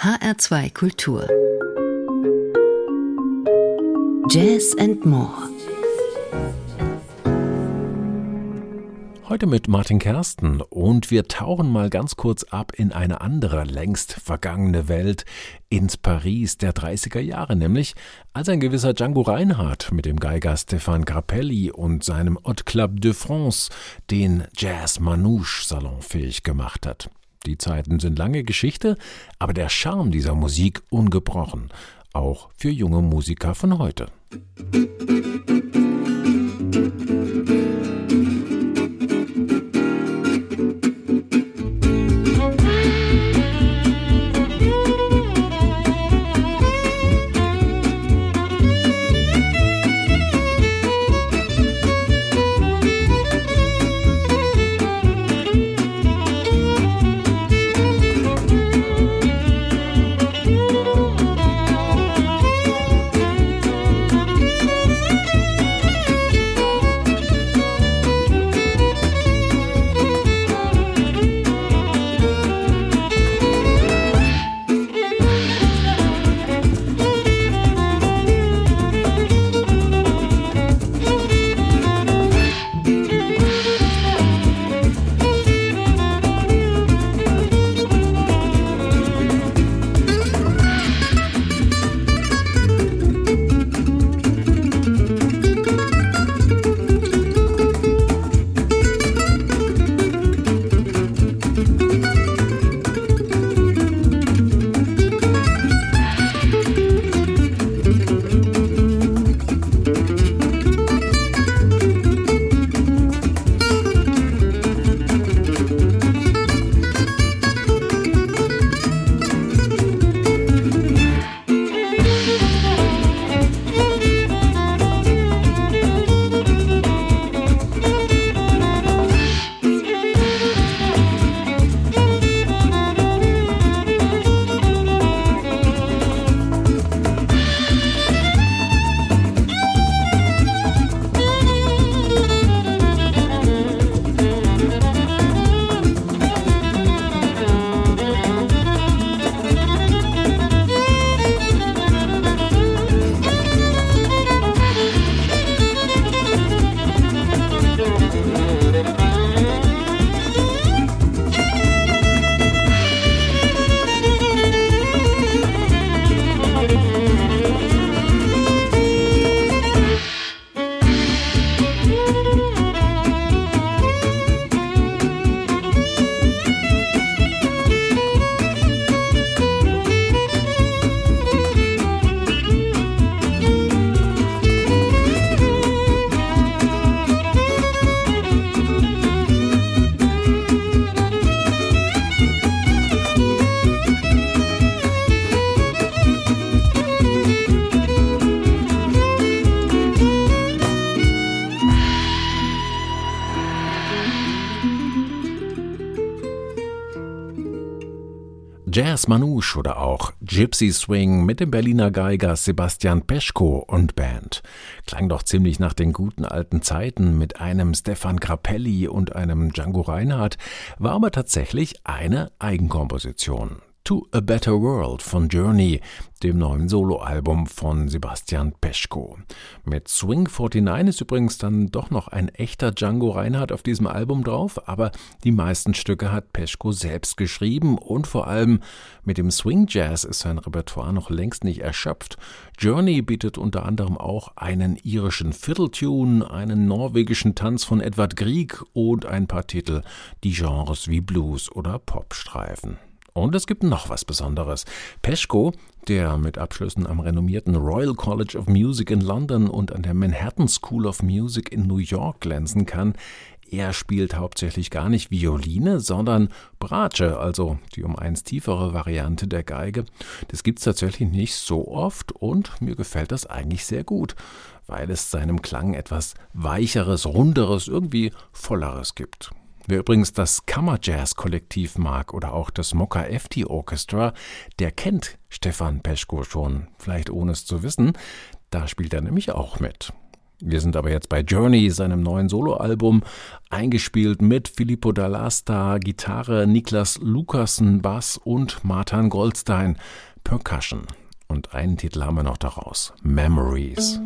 HR2 Kultur Jazz and More Heute mit Martin Kersten und wir tauchen mal ganz kurz ab in eine andere längst vergangene Welt, ins Paris der 30er Jahre, nämlich als ein gewisser Django Reinhardt mit dem Geiger Stéphane Grappelli und seinem Haute Club de France den Jazz Manouche salonfähig gemacht hat. Die Zeiten sind lange Geschichte, aber der Charme dieser Musik ungebrochen, auch für junge Musiker von heute. Musik Jazz Manouche oder auch Gypsy Swing mit dem Berliner Geiger Sebastian Peschko und Band. Klang doch ziemlich nach den guten alten Zeiten mit einem Stefan Grappelli und einem Django Reinhardt, war aber tatsächlich eine Eigenkomposition. To a Better World von Journey, dem neuen Soloalbum von Sebastian Peschko. Mit Swing 49 ist übrigens dann doch noch ein echter Django Reinhardt auf diesem Album drauf, aber die meisten Stücke hat Peschko selbst geschrieben und vor allem mit dem Swing Jazz ist sein Repertoire noch längst nicht erschöpft. Journey bietet unter anderem auch einen irischen Fiddle-Tune, einen norwegischen Tanz von Edward Grieg und ein paar Titel, die Genres wie Blues oder Pop streifen. Und es gibt noch was Besonderes. Peschko, der mit Abschlüssen am renommierten Royal College of Music in London und an der Manhattan School of Music in New York glänzen kann, er spielt hauptsächlich gar nicht Violine, sondern Bratsche, also die um eins tiefere Variante der Geige. Das gibt's tatsächlich nicht so oft und mir gefällt das eigentlich sehr gut, weil es seinem Klang etwas weicheres, runderes, irgendwie volleres gibt. Wer übrigens das Kammerjazz-Kollektiv mag oder auch das Mokka FT Orchestra, der kennt Stefan Peschko schon, vielleicht ohne es zu wissen. Da spielt er nämlich auch mit. Wir sind aber jetzt bei Journey, seinem neuen Soloalbum, eingespielt mit Filippo Dall'Asta, Gitarre, Niklas Lukassen, Bass und Martin Goldstein, Percussion. Und einen Titel haben wir noch daraus, Memories.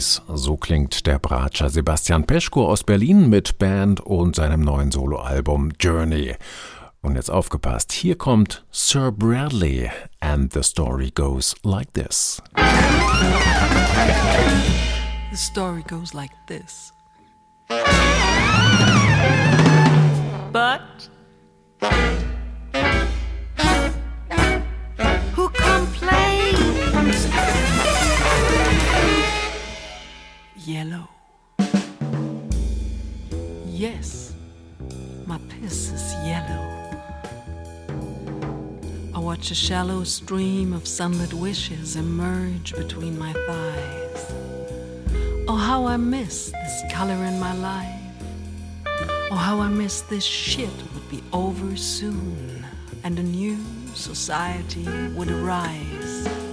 So klingt der Bratscher Sebastian Peschko aus Berlin mit Band und seinem neuen Soloalbum Journey. Und jetzt aufgepasst, hier kommt Sir Bradley and the story goes like this. The story goes like this. But Yellow. Yes, my piss is yellow. I watch a shallow stream of sunlit wishes emerge between my thighs. Oh, how I miss this color in my life. Oh, how I miss this shit would be over soon and a new society would arise.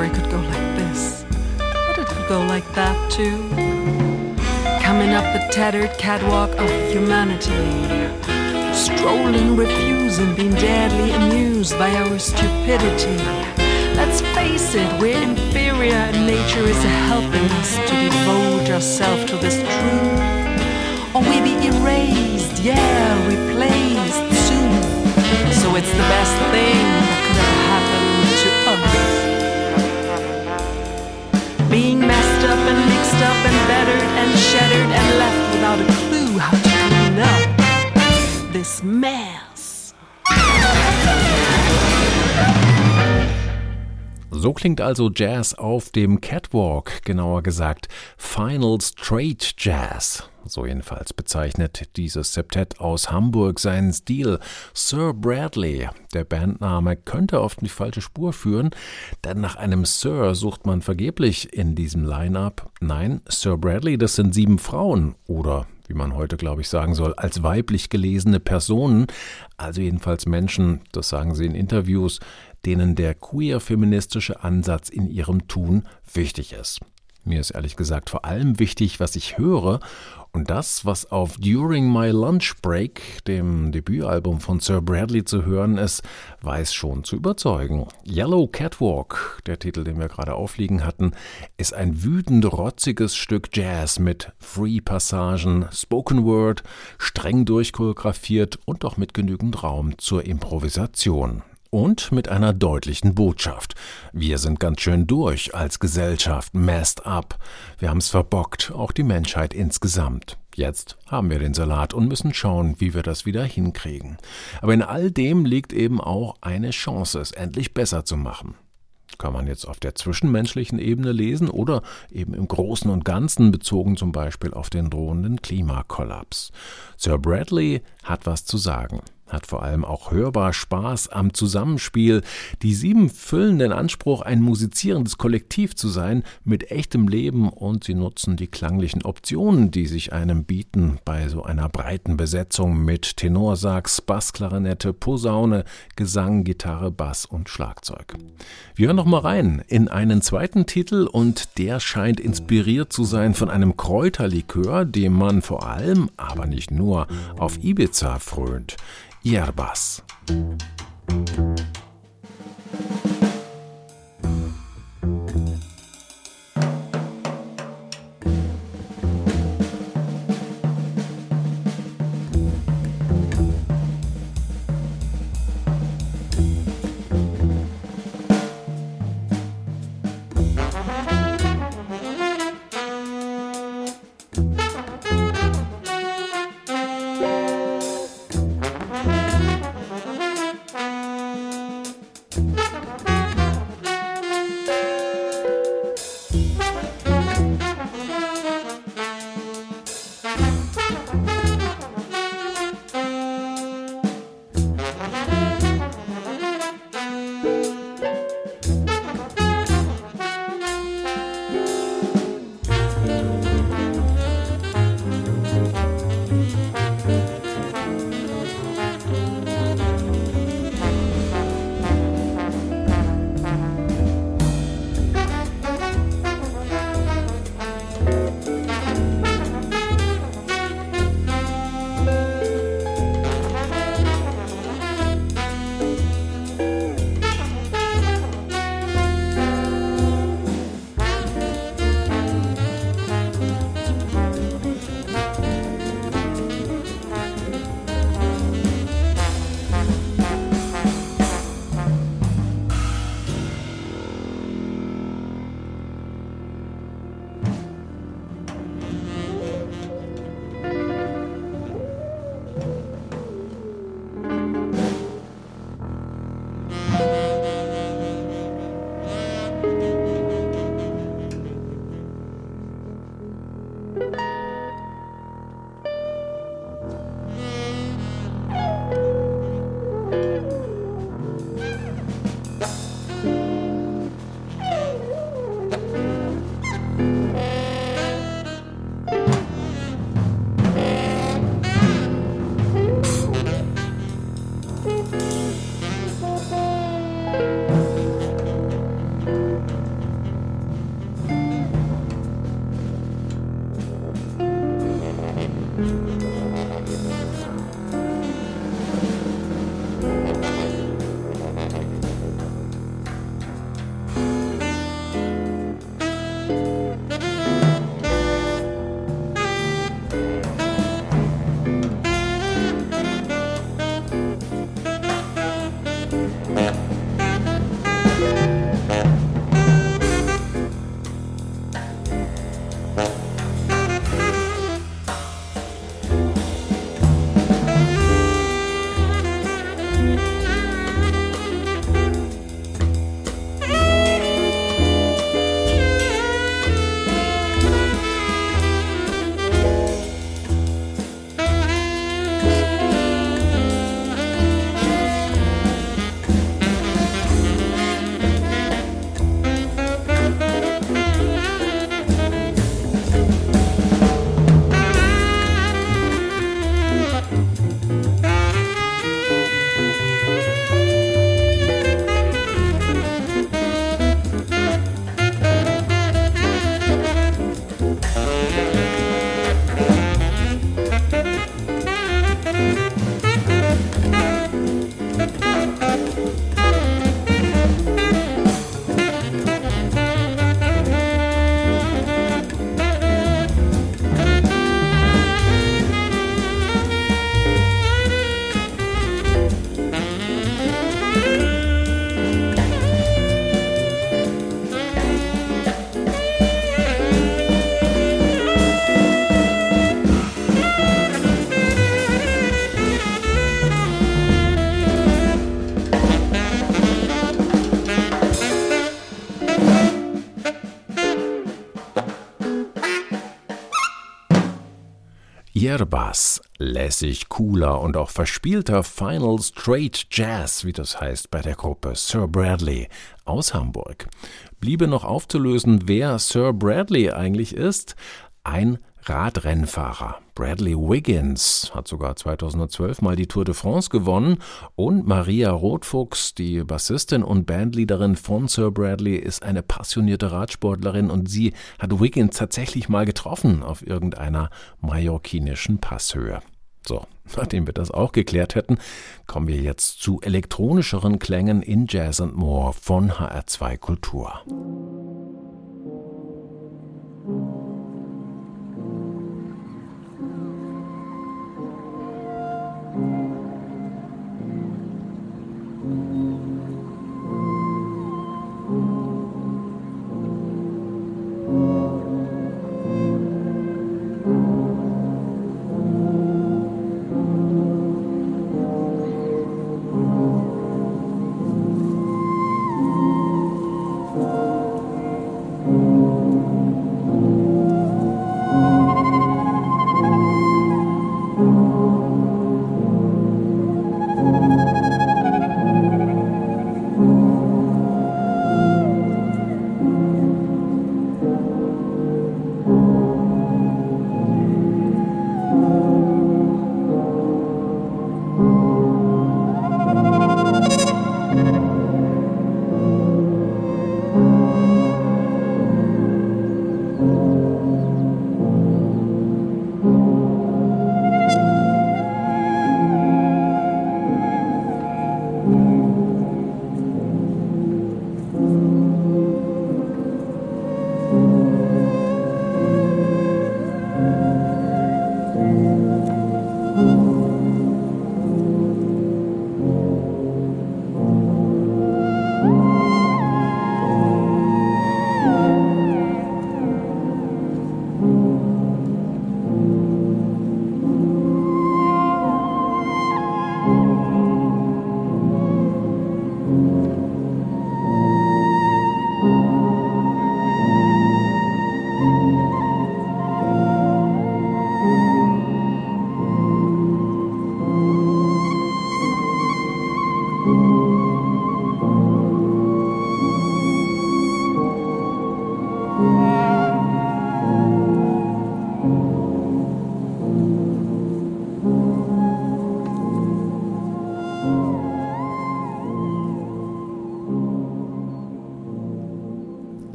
Story could go like this, but it could go like that too. Coming up the tattered catwalk of humanity, strolling, refusing, being deadly amused by our stupidity. Let's face it, we're inferior, and nature is helping us to devote ourselves to this truth. Or we be erased, yeah, replaced soon. So it's the best thing So klingt also Jazz auf dem Catwalk, genauer gesagt Final Straight Jazz. So jedenfalls bezeichnet dieses Septett aus Hamburg seinen Stil. Sir Bradley, der Bandname, könnte auf die falsche Spur führen, denn nach einem Sir sucht man vergeblich in diesem Line-up. Nein, Sir Bradley, das sind sieben Frauen oder wie man heute, glaube ich, sagen soll, als weiblich gelesene Personen, also jedenfalls Menschen, das sagen sie in Interviews, denen der queer-feministische Ansatz in ihrem Tun wichtig ist. Mir ist ehrlich gesagt vor allem wichtig, was ich höre und das, was auf During My Lunch Break, dem Debütalbum von Sir Bradley zu hören ist, weiß schon zu überzeugen. Yellow Catwalk, der Titel, den wir gerade aufliegen hatten, ist ein wütend rotziges Stück Jazz mit Free-Passagen, Spoken Word, streng durchchoreografiert und doch mit genügend Raum zur Improvisation und mit einer deutlichen Botschaft. Wir sind ganz schön durch als Gesellschaft, messed up. Wir haben's verbockt, auch die Menschheit insgesamt. Jetzt haben wir den Salat und müssen schauen, wie wir das wieder hinkriegen. Aber in all dem liegt eben auch eine Chance, es endlich besser zu machen. Kann man jetzt auf der zwischenmenschlichen Ebene lesen oder eben im Großen und Ganzen bezogen zum Beispiel auf den drohenden Klimakollaps. Sir Bradley hat was zu sagen hat vor allem auch hörbar Spaß am Zusammenspiel. Die sieben füllen den Anspruch, ein musizierendes Kollektiv zu sein, mit echtem Leben und sie nutzen die klanglichen Optionen, die sich einem bieten bei so einer breiten Besetzung mit Tenorsax, Bassklarinette, Posaune, Gesang, Gitarre, Bass und Schlagzeug. Wir hören noch mal rein in einen zweiten Titel und der scheint inspiriert zu sein von einem Kräuterlikör, dem man vor allem, aber nicht nur, auf Ibiza frönt. Yerbas. Müzik Hierbas, lässig, cooler und auch verspielter Final Straight Jazz, wie das heißt bei der Gruppe Sir Bradley aus Hamburg. Bliebe noch aufzulösen, wer Sir Bradley eigentlich ist. Ein Radrennfahrer. Bradley Wiggins hat sogar 2012 mal die Tour de France gewonnen und Maria Rotfuchs, die Bassistin und Bandleaderin von Sir Bradley, ist eine passionierte Radsportlerin und sie hat Wiggins tatsächlich mal getroffen auf irgendeiner mallorquinischen Passhöhe. So, nachdem wir das auch geklärt hätten, kommen wir jetzt zu elektronischeren Klängen in Jazz and More von HR2 Kultur.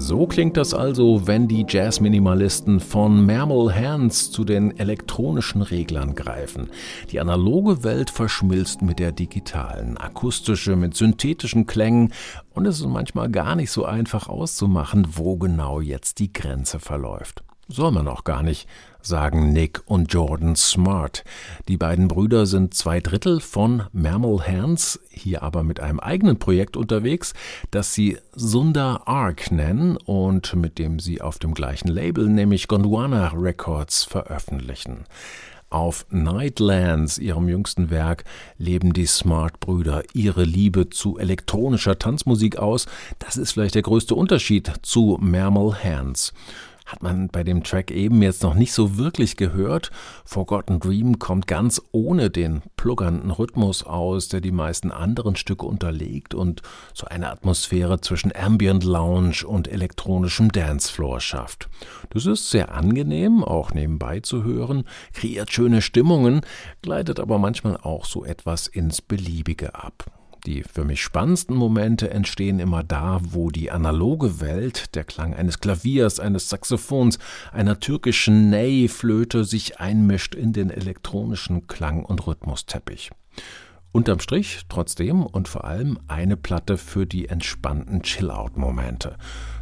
So klingt das also, wenn die Jazz-Minimalisten von Mermal Hands zu den elektronischen Reglern greifen. Die analoge Welt verschmilzt mit der digitalen, akustische mit synthetischen Klängen und es ist manchmal gar nicht so einfach auszumachen, wo genau jetzt die Grenze verläuft. Soll man auch gar nicht, sagen Nick und Jordan Smart. Die beiden Brüder sind zwei Drittel von Mammal Hands, hier aber mit einem eigenen Projekt unterwegs, das sie Sunda Ark nennen und mit dem sie auf dem gleichen Label, nämlich Gondwana Records, veröffentlichen. Auf Nightlands, ihrem jüngsten Werk, leben die Smart-Brüder ihre Liebe zu elektronischer Tanzmusik aus. Das ist vielleicht der größte Unterschied zu Mammal Hands hat man bei dem Track eben jetzt noch nicht so wirklich gehört. Forgotten Dream kommt ganz ohne den pluggernden Rhythmus aus, der die meisten anderen Stücke unterlegt und so eine Atmosphäre zwischen Ambient Lounge und elektronischem Dancefloor schafft. Das ist sehr angenehm, auch nebenbei zu hören, kreiert schöne Stimmungen, gleitet aber manchmal auch so etwas ins Beliebige ab. Die für mich spannendsten Momente entstehen immer da, wo die analoge Welt, der Klang eines Klaviers, eines Saxophons, einer türkischen Ney-Flöte sich einmischt in den elektronischen Klang- und Rhythmusteppich. Unterm Strich trotzdem und vor allem eine Platte für die entspannten Chill-Out-Momente.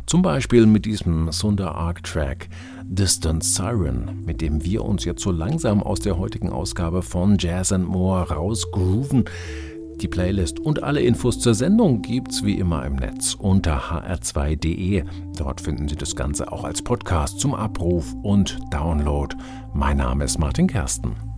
Zum Beispiel mit diesem Sunda Arc Track Distant Siren, mit dem wir uns jetzt so langsam aus der heutigen Ausgabe von Jazz and More rausgrooven. Die Playlist und alle Infos zur Sendung gibt's wie immer im Netz unter hr2.de. Dort finden Sie das Ganze auch als Podcast zum Abruf und Download. Mein Name ist Martin Kersten.